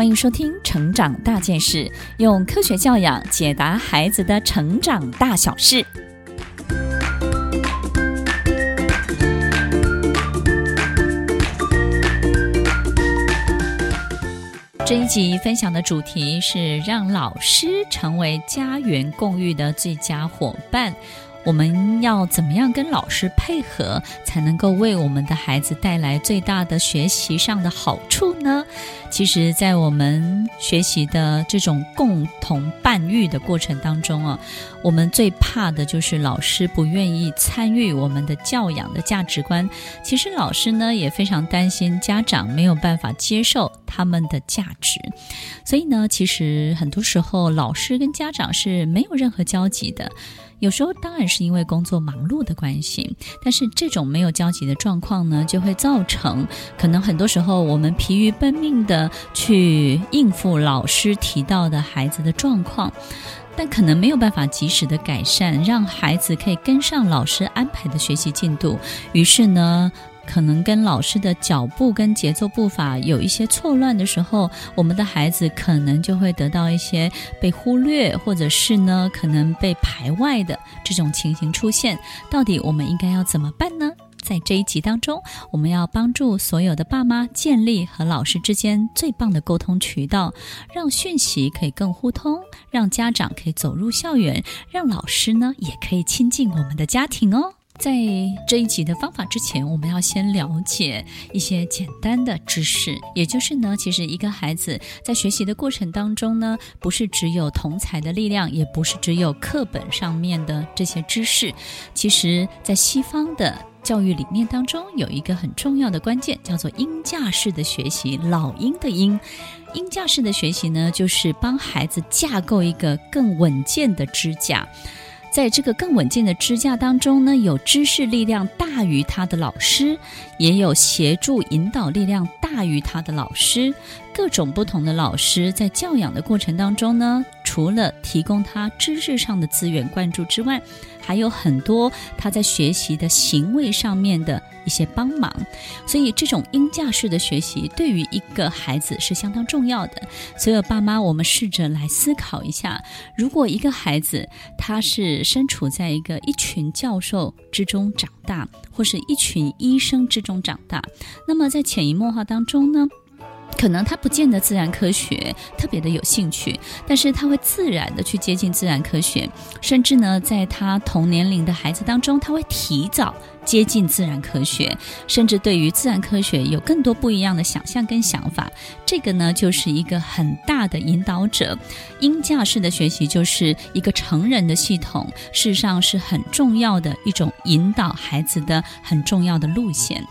欢迎收听《成长大件事》，用科学教养解答孩子的成长大小事。这一集分享的主题是让老师成为家园共育的最佳伙伴。我们要怎么样跟老师配合，才能够为我们的孩子带来最大的学习上的好处呢？其实，在我们学习的这种共同伴育的过程当中啊，我们最怕的就是老师不愿意参与我们的教养的价值观。其实，老师呢也非常担心家长没有办法接受他们的价值。所以呢，其实很多时候老师跟家长是没有任何交集的。有时候当然是因为工作忙碌的关系，但是这种没有交集的状况呢，就会造成可能很多时候我们疲于奔命的去应付老师提到的孩子的状况，但可能没有办法及时的改善，让孩子可以跟上老师安排的学习进度。于是呢，可能跟老师的脚步跟节奏步伐有一些错乱的时候，我们的孩子可能就会得到一些被忽略，或者是呢，可能被排外的这种情形出现。到底我们应该要怎么办呢？在这一集当中，我们要帮助所有的爸妈建立和老师之间最棒的沟通渠道，让讯息可以更互通，让家长可以走入校园，让老师呢也可以亲近我们的家庭哦。在这一集的方法之前，我们要先了解一些简单的知识，也就是呢，其实一个孩子在学习的过程当中呢，不是只有同侪的力量，也不是只有课本上面的这些知识。其实，在西方的教育理念当中，有一个很重要的关键，叫做鹰架式的学习。老鹰的鹰，鹰架式的学习呢，就是帮孩子架构一个更稳健的支架。在这个更稳健的支架当中呢，有知识力量大于他的老师，也有协助引导力量大于他的老师。各种不同的老师在教养的过程当中呢，除了提供他知识上的资源灌注之外，还有很多他在学习的行为上面的一些帮忙，所以这种鹰架式的学习对于一个孩子是相当重要的。所有爸妈，我们试着来思考一下：如果一个孩子他是身处在一个一群教授之中长大，或是一群医生之中长大，那么在潜移默化当中呢，可能他不见得自然科学特别的有兴趣，但是他会自然的去接近自然科学，甚至呢，在他同年龄的孩子当中，他会提早接近自然科学，甚至对于自然科学有更多不一样的想象跟想法。这个呢，就是一个很大的引导者。鹰架式的学习就是一个成人的系统，事实上是很重要的一种引导孩子的很重要的路线。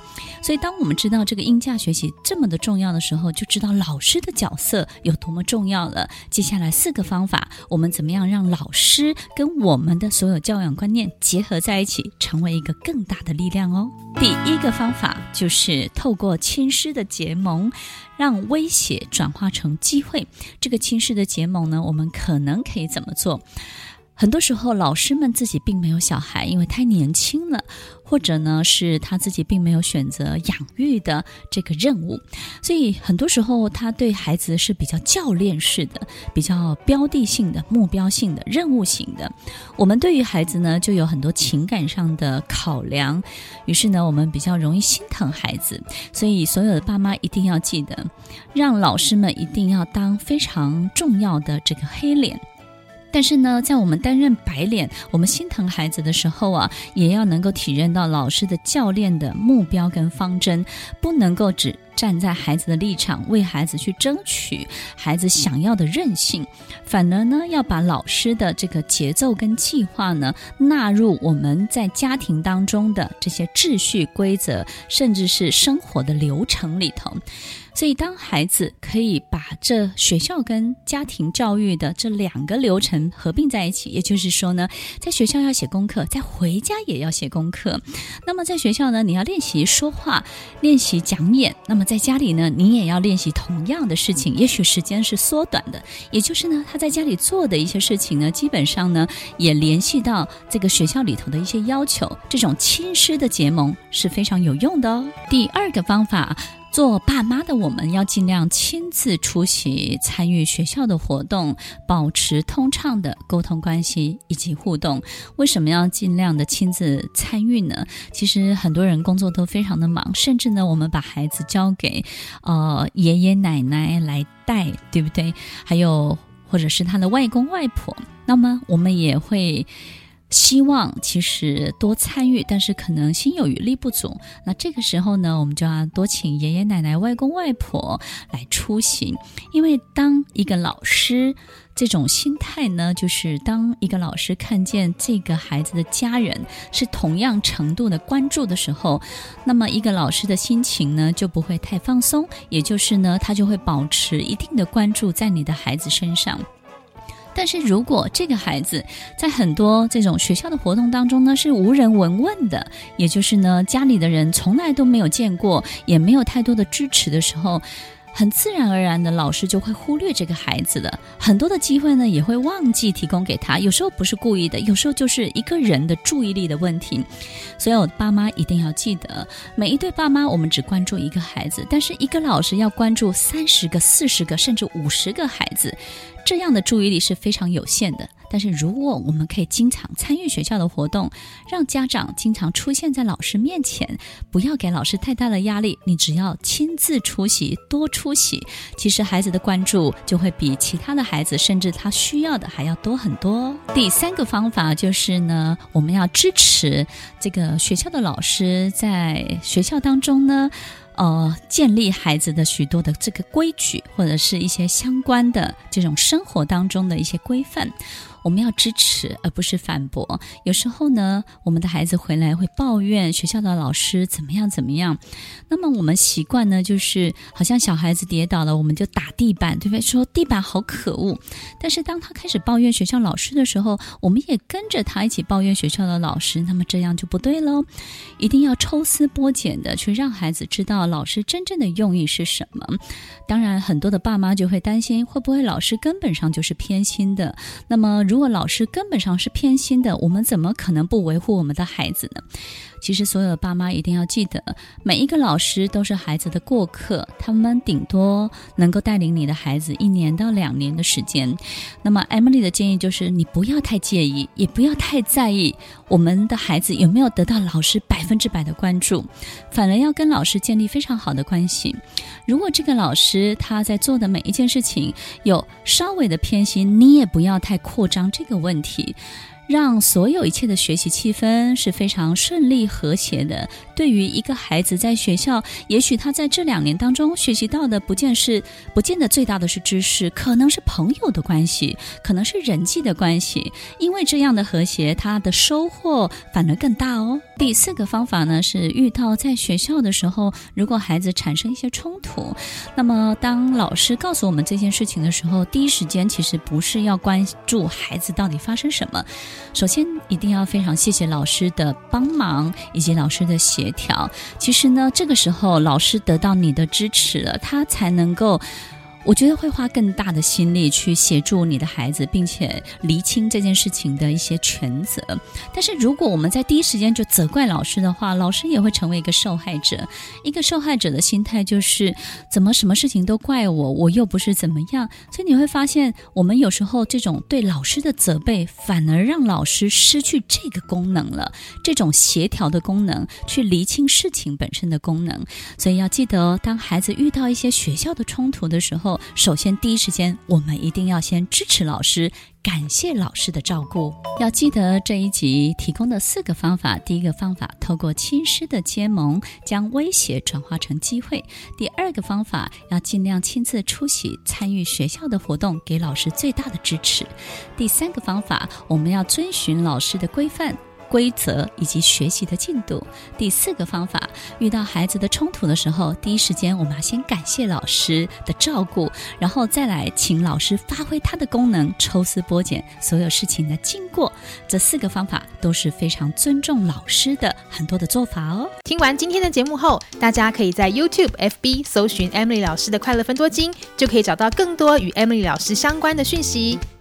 所以，当我们知道这个鹰架学习这么的重要的时候，就知道老师的角色有多么重要了。接下来四个方法，我们怎么样让老师跟我们的所有教养观念结合在一起，成为一个更大的力量哦？第一个方法就是透过亲师的结盟，让威胁转化成机会。这个亲师的结盟呢，我们可能可以怎么做？很多时候，老师们自己并没有小孩，因为太年轻了，或者呢是他自己并没有选择养育的这个任务，所以很多时候他对孩子是比较教练式的，比较标的性的、目标性的、任务型的。我们对于孩子呢，就有很多情感上的考量，于是呢，我们比较容易心疼孩子。所以，所有的爸妈一定要记得，让老师们一定要当非常重要的这个黑脸。但是呢，在我们担任白脸，我们心疼孩子的时候啊，也要能够体认到老师的教练的目标跟方针，不能够只站在孩子的立场为孩子去争取孩子想要的任性，反而呢，要把老师的这个节奏跟计划呢纳入我们在家庭当中的这些秩序规则，甚至是生活的流程里头。所以，当孩子可以把这学校跟家庭教育的这两个流程合并在一起，也就是说呢，在学校要写功课，在回家也要写功课。那么，在学校呢，你要练习说话，练习讲演；那么在家里呢，你也要练习同样的事情。也许时间是缩短的，也就是呢，他在家里做的一些事情呢，基本上呢，也联系到这个学校里头的一些要求。这种亲师的结盟是非常有用的哦。第二个方法。做爸妈的我们要尽量亲自出席参与学校的活动，保持通畅的沟通关系以及互动。为什么要尽量的亲自参与呢？其实很多人工作都非常的忙，甚至呢，我们把孩子交给呃爷爷奶奶来带，对不对？还有或者是他的外公外婆，那么我们也会。希望其实多参与，但是可能心有余力不足。那这个时候呢，我们就要多请爷爷奶奶、外公外婆来出行。因为当一个老师这种心态呢，就是当一个老师看见这个孩子的家人是同样程度的关注的时候，那么一个老师的心情呢就不会太放松，也就是呢，他就会保持一定的关注在你的孩子身上。但是如果这个孩子在很多这种学校的活动当中呢，是无人闻问的，也就是呢，家里的人从来都没有见过，也没有太多的支持的时候。很自然而然的，老师就会忽略这个孩子的很多的机会呢，也会忘记提供给他。有时候不是故意的，有时候就是一个人的注意力的问题。所以，我爸妈一定要记得，每一对爸妈，我们只关注一个孩子，但是一个老师要关注三十个、四十个，甚至五十个孩子，这样的注意力是非常有限的。但是，如果我们可以经常参与学校的活动，让家长经常出现在老师面前，不要给老师太大的压力，你只要亲自出席，多出席，其实孩子的关注就会比其他的孩子，甚至他需要的还要多很多。第三个方法就是呢，我们要支持这个学校的老师在学校当中呢，呃，建立孩子的许多的这个规矩，或者是一些相关的这种生活当中的一些规范。我们要支持，而不是反驳。有时候呢，我们的孩子回来会抱怨学校的老师怎么样怎么样。那么我们习惯呢，就是好像小孩子跌倒了，我们就打地板，对不对？说地板好可恶。但是当他开始抱怨学校老师的时候，我们也跟着他一起抱怨学校的老师。那么这样就不对喽。一定要抽丝剥茧的去让孩子知道老师真正的用意是什么。当然，很多的爸妈就会担心，会不会老师根本上就是偏心的？那么。如果老师根本上是偏心的，我们怎么可能不维护我们的孩子呢？其实，所有的爸妈一定要记得，每一个老师都是孩子的过客，他们顶多能够带领你的孩子一年到两年的时间。那么，Emily 的建议就是，你不要太介意，也不要太在意我们的孩子有没有得到老师百分之百的关注，反而要跟老师建立非常好的关系。如果这个老师他在做的每一件事情有稍微的偏心，你也不要太扩张这个问题。让所有一切的学习气氛是非常顺利和谐的。对于一个孩子在学校，也许他在这两年当中学习到的不见是不见得最大的是知识，可能是朋友的关系，可能是人际的关系。因为这样的和谐，他的收获反而更大哦。第四个方法呢，是遇到在学校的时候，如果孩子产生一些冲突，那么当老师告诉我们这件事情的时候，第一时间其实不是要关注孩子到底发生什么。首先，一定要非常谢谢老师的帮忙以及老师的协调。其实呢，这个时候老师得到你的支持了，他才能够。我觉得会花更大的心力去协助你的孩子，并且厘清这件事情的一些全责。但是如果我们在第一时间就责怪老师的话，老师也会成为一个受害者。一个受害者的心态就是怎么什么事情都怪我，我又不是怎么样。所以你会发现，我们有时候这种对老师的责备，反而让老师失去这个功能了，这种协调的功能，去厘清事情本身的功能。所以要记得，当孩子遇到一些学校的冲突的时候，首先，第一时间我们一定要先支持老师，感谢老师的照顾。要记得这一集提供的四个方法：第一个方法，透过亲师的结盟，将威胁转化成机会；第二个方法，要尽量亲自出席参与学校的活动，给老师最大的支持；第三个方法，我们要遵循老师的规范。规则以及学习的进度。第四个方法，遇到孩子的冲突的时候，第一时间我们要先感谢老师的照顾，然后再来请老师发挥他的功能，抽丝剥茧所有事情的经过。这四个方法都是非常尊重老师的很多的做法哦。听完今天的节目后，大家可以在 YouTube、FB 搜寻 Emily 老师的快乐分多金，就可以找到更多与 Emily 老师相关的讯息。